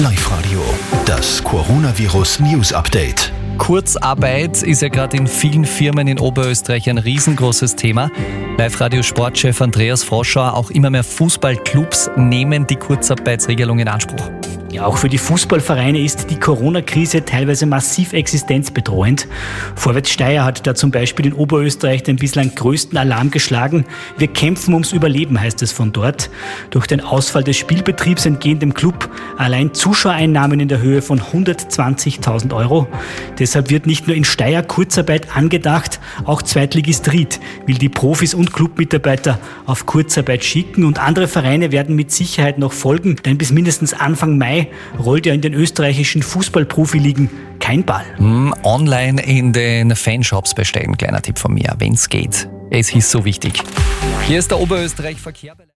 Live Radio, das Coronavirus News Update. Kurzarbeit ist ja gerade in vielen Firmen in Oberösterreich ein riesengroßes Thema. Live-Radio-Sportchef Andreas Froschauer, auch immer mehr Fußballclubs nehmen die Kurzarbeitsregelung in Anspruch. Ja, auch für die Fußballvereine ist die Corona-Krise teilweise massiv existenzbedrohend. Vorwärts Steyr hat da zum Beispiel in Oberösterreich den bislang größten Alarm geschlagen. Wir kämpfen ums Überleben, heißt es von dort. Durch den Ausfall des Spielbetriebs entgehen dem Club allein Zuschauereinnahmen in der Höhe von 120.000 Euro. Deshalb wird nicht nur in Steyr Kurzarbeit angedacht, auch Zweitligist Ried will die Profis und Clubmitarbeiter auf Kurzarbeit schicken und andere Vereine werden mit Sicherheit noch folgen, denn bis mindestens Anfang Mai rollt ja in den österreichischen Fußballprofiligen kein Ball. Hm, online in den Fanshops bestellen, kleiner Tipp von mir, wenn es geht. Es ist so wichtig. Hier ist der Oberösterreich Verkehr.